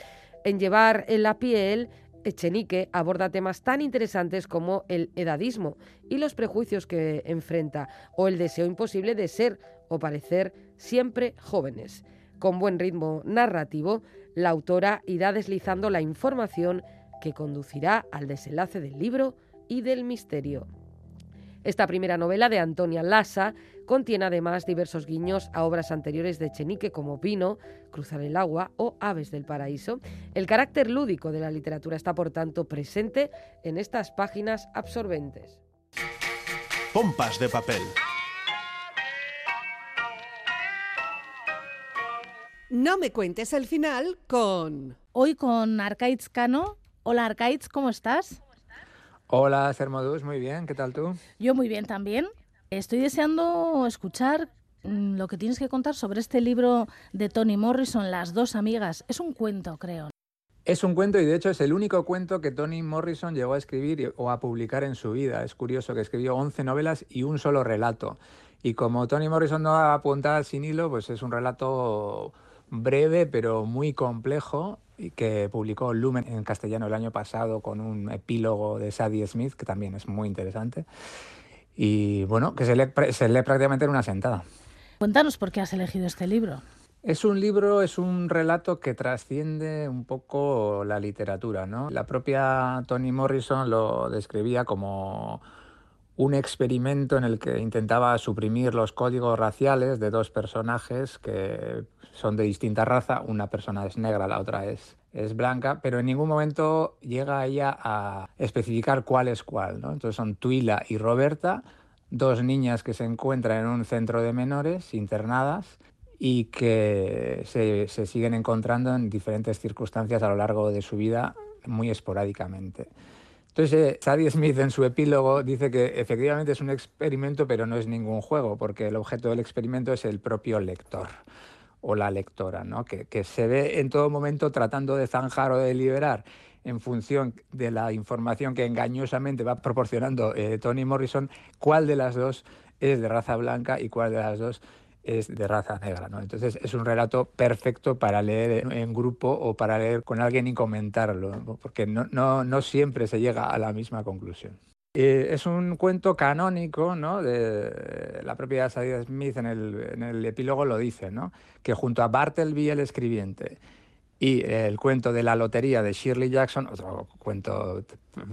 En llevar en la piel, Echenique aborda temas tan interesantes como el edadismo y los prejuicios que enfrenta, o el deseo imposible de ser o parecer siempre jóvenes. Con buen ritmo narrativo, la autora irá deslizando la información que conducirá al desenlace del libro y del misterio. Esta primera novela de Antonia Lassa contiene además diversos guiños a obras anteriores de Chenique como Pino, Cruzar el agua o Aves del paraíso. El carácter lúdico de la literatura está por tanto presente en estas páginas absorbentes. Pompas de papel. No me cuentes el final con... Hoy con Arcaitz Cano. Hola Arcaitz, ¿cómo estás? Hola, Sermodus, muy bien, ¿qué tal tú? Yo muy bien también. Estoy deseando escuchar mm, lo que tienes que contar sobre este libro de Toni Morrison, Las dos amigas. Es un cuento, creo. Es un cuento y de hecho es el único cuento que Toni Morrison llegó a escribir o a publicar en su vida. Es curioso que escribió 11 novelas y un solo relato. Y como Toni Morrison no apunta sin hilo, pues es un relato breve pero muy complejo que publicó Lumen en castellano el año pasado con un epílogo de Sadie Smith, que también es muy interesante. Y bueno, que se lee, se lee prácticamente en una sentada. Cuéntanos por qué has elegido este libro. Es un libro, es un relato que trasciende un poco la literatura, ¿no? La propia Toni Morrison lo describía como un experimento en el que intentaba suprimir los códigos raciales de dos personajes que son de distinta raza, una persona es negra, la otra es, es blanca, pero en ningún momento llega ella a especificar cuál es cuál. ¿no? Entonces son Tuila y Roberta, dos niñas que se encuentran en un centro de menores internadas y que se, se siguen encontrando en diferentes circunstancias a lo largo de su vida muy esporádicamente. Entonces, eh, Sadie Smith en su epílogo dice que efectivamente es un experimento, pero no es ningún juego, porque el objeto del experimento es el propio lector o la lectora, ¿no? que, se ve en todo momento tratando de zanjar o de liberar en función de la información que engañosamente va proporcionando eh, Toni Morrison, cuál de las dos es de raza blanca y cuál de las dos es de raza negra. ¿no? Entonces es un relato perfecto para leer en grupo o para leer con alguien y comentarlo, porque no, no, no siempre se llega a la misma conclusión. Eh, es un cuento canónico, ¿no? De la propia Sadie Smith en el, en el epílogo lo dice, ¿no? Que junto a Bartleby el escribiente y el cuento de la lotería de Shirley Jackson, otro cuento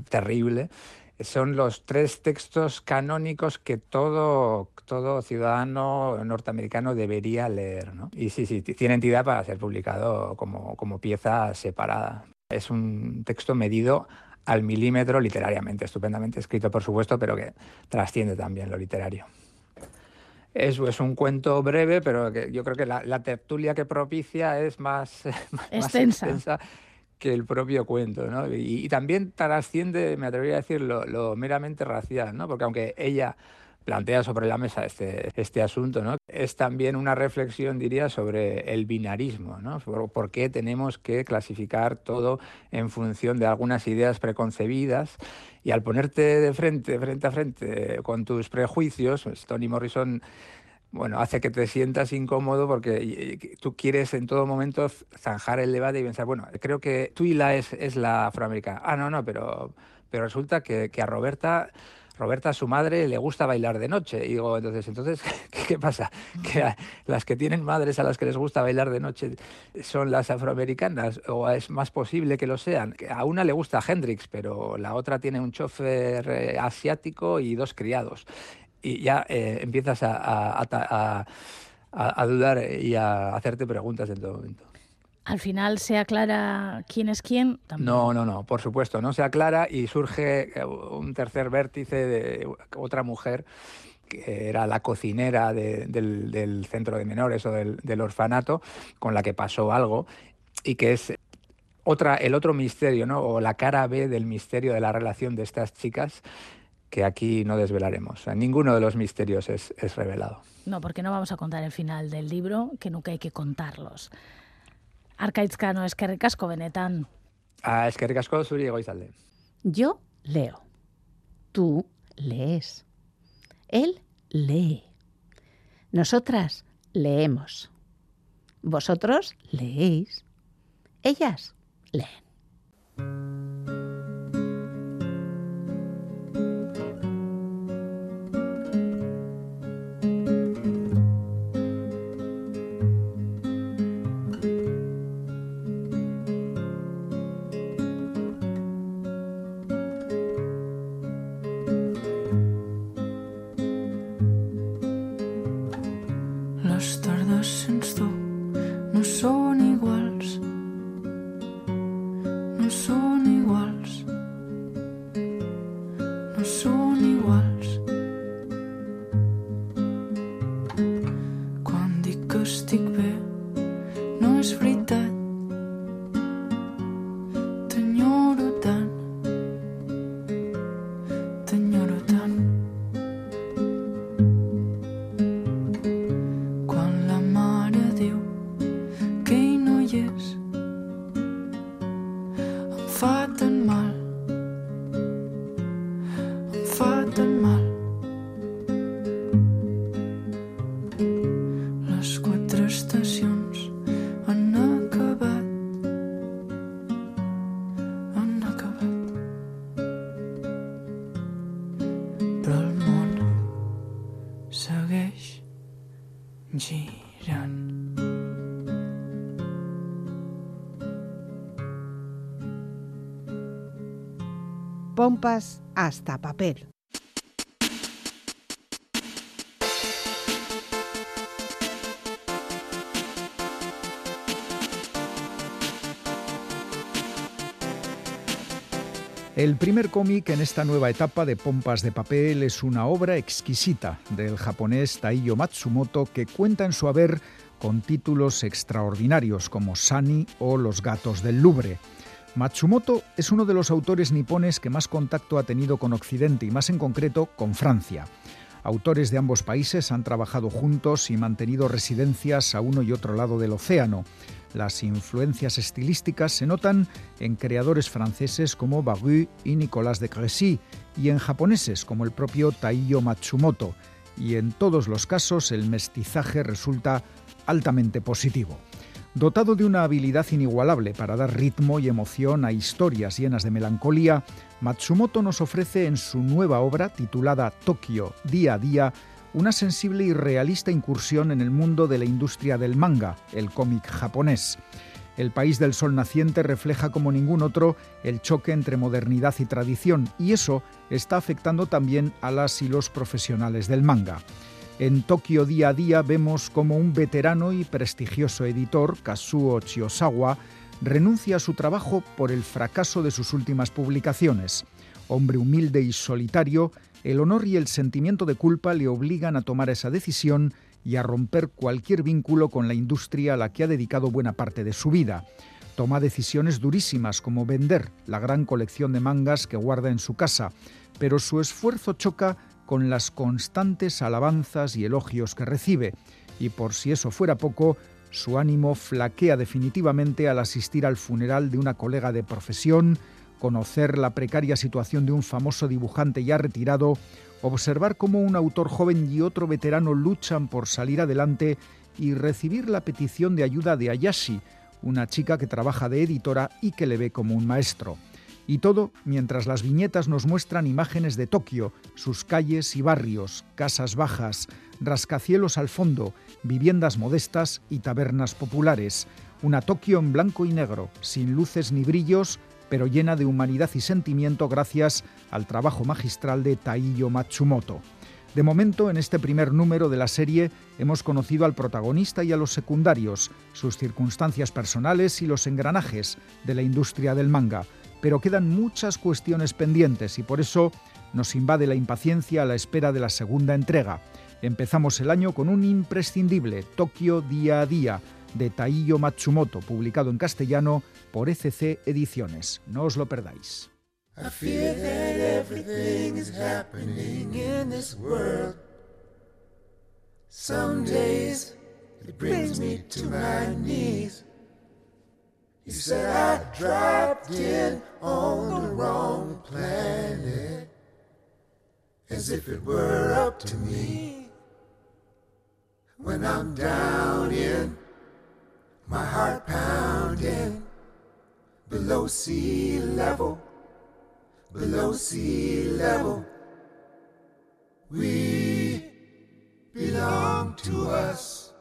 terrible, son los tres textos canónicos que todo, todo ciudadano norteamericano debería leer. ¿no? Y sí, sí, tiene entidad para ser publicado como, como pieza separada. Es un texto medido al milímetro literariamente, estupendamente escrito por supuesto, pero que trasciende también lo literario. Es, es un cuento breve, pero que yo creo que la, tertulia que propicia es más, extensa. Que el propio cuento, ¿no? Y, también trasciende, me atrevería a decir, lo, meramente racial, ¿no? Porque aunque ella plantea sobre la mesa este, este asunto, ¿no? Es también una reflexión, diría, sobre el binarismo, ¿no? Por, qué tenemos que clasificar todo en función de algunas ideas preconcebidas y al ponerte de frente, frente a frente con tus prejuicios, pues Tony Morrison bueno, hace que te sientas incómodo porque tú quieres en todo momento zanjar el debate y pensar, bueno, creo que Tuila es, es la afroamericana. Ah, no, no, pero, pero resulta que, que a Roberta Roberta, a su madre, le gusta bailar de noche. Y digo, entonces, entonces ¿qué, pasa? Que las que tienen madres a las que les gusta bailar de noche son las afroamericanas, o es más posible que lo sean. A una le gusta Hendrix, pero la otra tiene un chofer eh, asiático y dos criados. Y ya eh, empiezas a, a, dudar y a hacerte preguntas en todo momento. Al final se aclara quién es quién. No, no, no, por supuesto, no se aclara y surge eh, un tercer vértice de otra mujer que era la cocinera del, centro de menores o del, orfanato, con la que pasó algo y que es otra, el otro misterio, ¿no? o la cara B del misterio de la relación de estas chicas que aquí no desvelaremos. ninguno de los misterios es, es revelado. No, porque no vamos a contar el final del libro, que nunca hay que contarlos. Arkaitzkano, eskerrik asko benetan. Ah, eskerrik asko zuri egoizalde. Yo leo. Tú lees. Él lee. Nosotras leemos. Vosotros leéis. Ellas leen. rustig. Hasta papel. El primer cómic en esta nueva etapa de Pompas de Papel es una obra exquisita del japonés Taiyo Matsumoto que cuenta en su haber con títulos extraordinarios como Sunny o Los gatos del Louvre. Matsumoto es uno de los autores nipones que más contacto ha tenido con Occidente y más en concreto con Francia. Autores de ambos países han trabajado juntos y mantenido residencias a uno y otro lado del océano. Las influencias estilísticas se notan en creadores franceses como Bagu y Nicolas de Crécy y en japoneses como el propio Taiyo Matsumoto. Y en todos los casos el mestizaje resulta altamente positivo. Dotado de una habilidad inigualable para dar ritmo y emoción a historias llenas de melancolía, Matsumoto nos ofrece en su nueva obra titulada Tokio Día a Día una sensible y realista incursión en el mundo de la industria del manga, el cómic japonés. El país del sol naciente refleja como ningún otro el choque entre modernidad y tradición, y eso está afectando también a las y los profesionales del manga. En Tokio Día a Día vemos como un veterano y prestigioso editor, Kazuo Chiosawa, renuncia a su trabajo por el fracaso de sus últimas publicaciones. Hombre humilde y solitario, el honor y el sentimiento de culpa le obligan a tomar esa decisión y a romper cualquier vínculo con la industria a la que ha dedicado buena parte de su vida. Toma decisiones durísimas como vender la gran colección de mangas que guarda en su casa, pero su esfuerzo choca con las constantes alabanzas y elogios que recibe, y por si eso fuera poco, su ánimo flaquea definitivamente al asistir al funeral de una colega de profesión, conocer la precaria situación de un famoso dibujante ya retirado, observar cómo un autor joven y otro veterano luchan por salir adelante y recibir la petición de ayuda de Ayashi, una chica que trabaja de editora y que le ve como un maestro. Y todo mientras las viñetas nos muestran imágenes de Tokio, sus calles y barrios, casas bajas, rascacielos al fondo, viviendas modestas y tabernas populares. Una Tokio en blanco y negro, sin luces ni brillos, pero llena de humanidad y sentimiento gracias al trabajo magistral de Taiyo Matsumoto. De momento, en este primer número de la serie, hemos conocido al protagonista y a los secundarios, sus circunstancias personales y los engranajes de la industria del manga. Pero quedan muchas cuestiones pendientes y por eso nos invade la impaciencia a la espera de la segunda entrega. Empezamos el año con un imprescindible Tokio Día a Día de Taiyo Matsumoto, publicado en castellano por ECC Ediciones. No os lo perdáis. You said I dropped in on the wrong planet, as if it were up to me. When I'm down in, my heart pounding below sea level below sea level. We belong to us.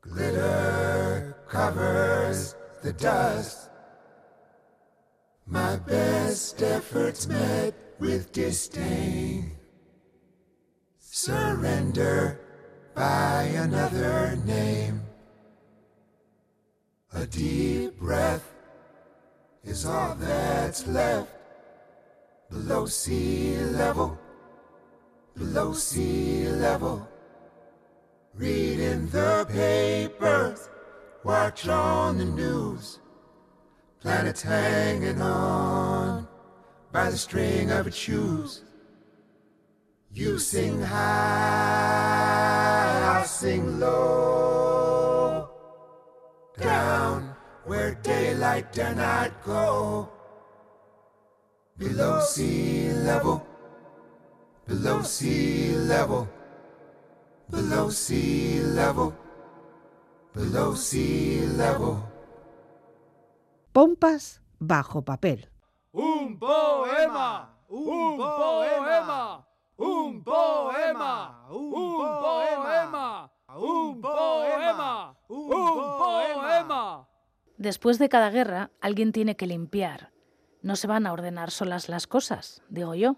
Glitter covers the dust. My best efforts met with disdain. Surrender by another name. A deep breath is all that's left below sea level, below sea level. Reading the papers, watch on the news. Planets hanging on by the string of its shoes. You sing high, I'll sing low. Down where daylight dare not go. Below sea level, below sea level, below sea level, below sea level. Pompas bajo papel. Un poema, un poema, un poema, un poema, un poema, un poema. Después de cada guerra, alguien tiene que limpiar. No se van a ordenar solas las cosas, digo yo.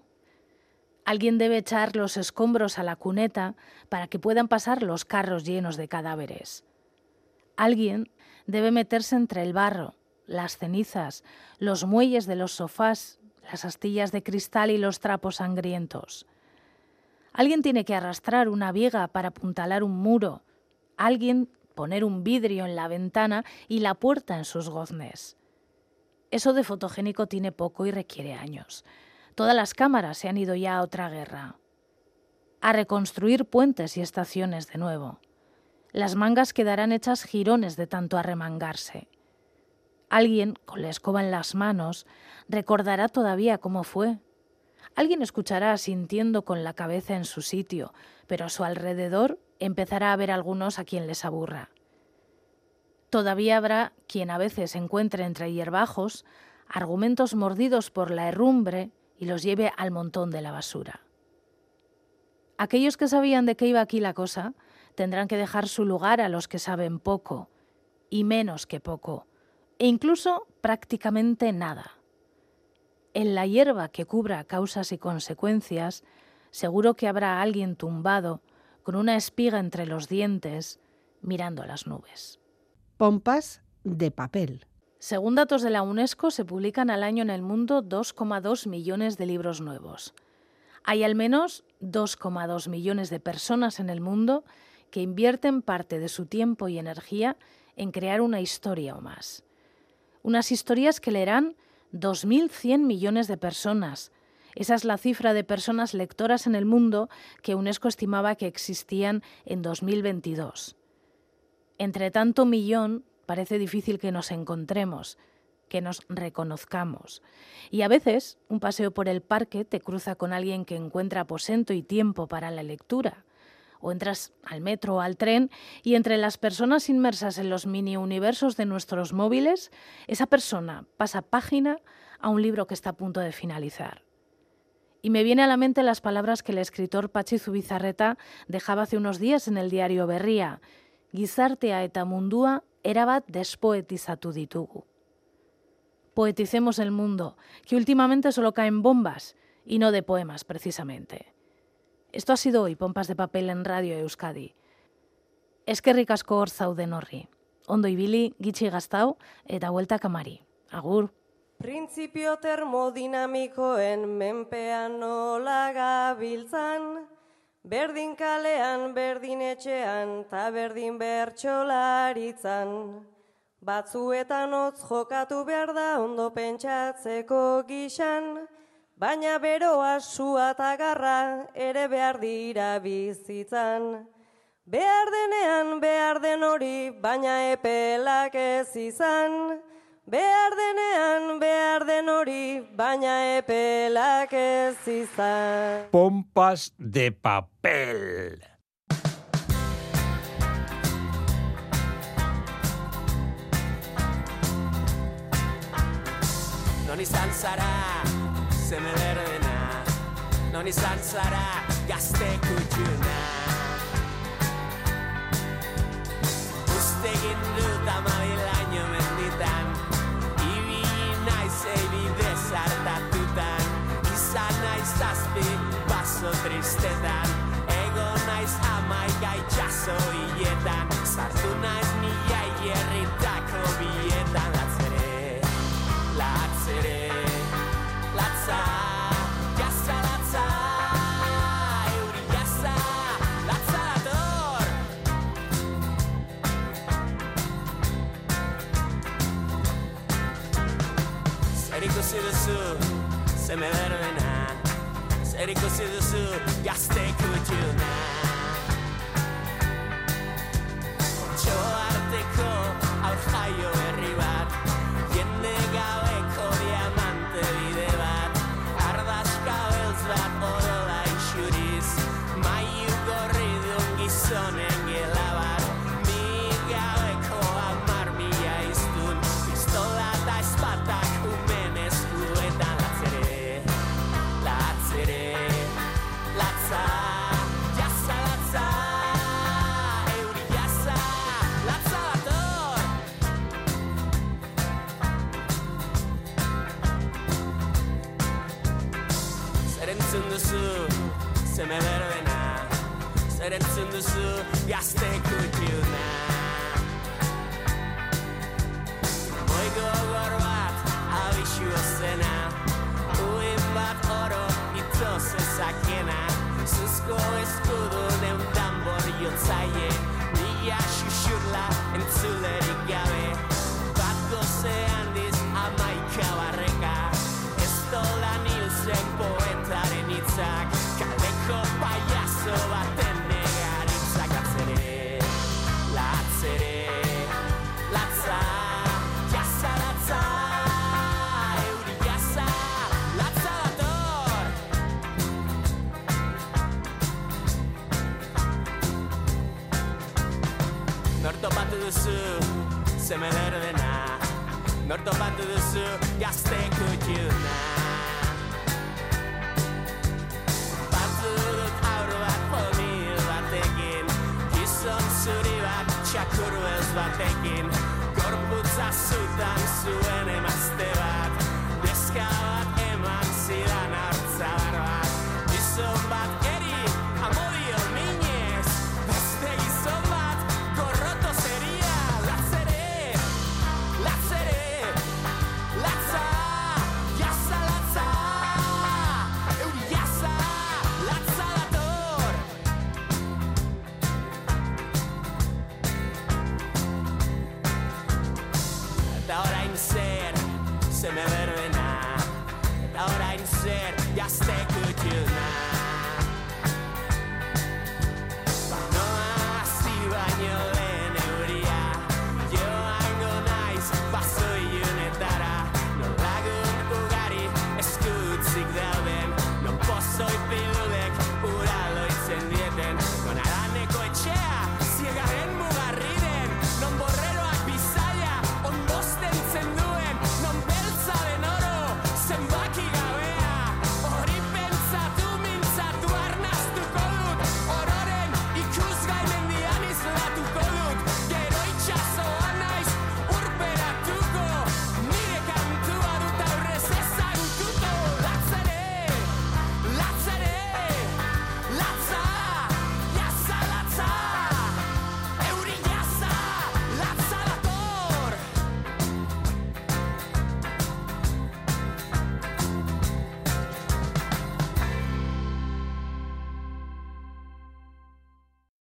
Alguien debe echar los escombros a la cuneta para que puedan pasar los carros llenos de cadáveres. Alguien debe meterse entre el barro, las cenizas, los muelles de los sofás, las astillas de cristal y los trapos sangrientos. Alguien tiene que arrastrar una viga para apuntalar un muro. Alguien poner un vidrio en la ventana y la puerta en sus goznes. Eso de fotogénico tiene poco y requiere años. Todas las cámaras se han ido ya a otra guerra. A reconstruir puentes y estaciones de nuevo. Las mangas quedarán hechas jirones de tanto arremangarse. Alguien, con la escoba en las manos, recordará todavía cómo fue. Alguien escuchará sintiendo con la cabeza en su sitio, pero a su alrededor empezará a haber algunos a quien les aburra. Todavía habrá quien a veces encuentre entre hierbajos argumentos mordidos por la herrumbre y los lleve al montón de la basura. Aquellos que sabían de qué iba aquí la cosa tendrán que dejar su lugar a los que saben poco, y menos que poco, e incluso prácticamente nada. En la hierba que cubra causas y consecuencias, seguro que habrá alguien tumbado con una espiga entre los dientes, mirando a las nubes. Pompas de papel. Según datos de la UNESCO, se publican al año en el mundo 2,2 millones de libros nuevos. Hay al menos 2,2 millones de personas en el mundo que invierten parte de su tiempo y energía en crear una historia o más. Unas historias que leerán 2.100 millones de personas, esa es la cifra de personas lectoras en el mundo que UNESCO estimaba que existían en 2022. Entre tanto millón, parece difícil que nos encontremos, que nos reconozcamos. Y a veces, un paseo por el parque te cruza con alguien que encuentra aposento y tiempo para la lectura, o entras al metro o al tren y entre las personas inmersas en los mini universos de nuestros móviles, esa persona pasa página a un libro que está a punto de finalizar. Y me viene a la mente las palabras que el escritor Patxi Zubizarreta dejaba hace unos días en el diario Berría. Gizartea eta mundua erabat despoetizatu ditugu. Poeticemos el mundo, que últimamente solo caen bombas y no de poemas precisamente. Esto ha sido hoy Pompas de Papel en Radio Euskadi. Eskerrik asko hor zauden horri. Ondo ibili, gitxi gaztau eta vuelta kamari. Agur. Printzipio termodinamikoen menpean nola gabiltzan, berdin kalean, berdin etxean, ta berdin bertxolaritzan. Batzuetan hotz jokatu behar da ondo pentsatzeko gixan, baina beroa sua eta garra ere behar dira bizitzan. Behar denean behar den hori, baina epelak ez izan, Behar denean, behar den hori, baina epelak ez izan. Pompas de papel. Non izan zara, zeme berdena Non izan zara, gazte kutxuna Uste egin dut amabilaino menditan. Ibili naiz eibide zartatutan Izan naiz zazpi baso tristetan. Ego naiz amaika itxaso hiletan. Sartu naiz mila Never end, sericosido su, ya stay with. You ask take with you now My girl gotta rock I be sure send out We in black auto you tell us I can't This is gold is gold and for you say it zeme berdena Norto batu duzu, gazte kutxuna Batu dut aur bat polmil batekin Gizon zuri bat txakur ez batekin Gorputza zutan zuen emazte bat Neska bat eman zidan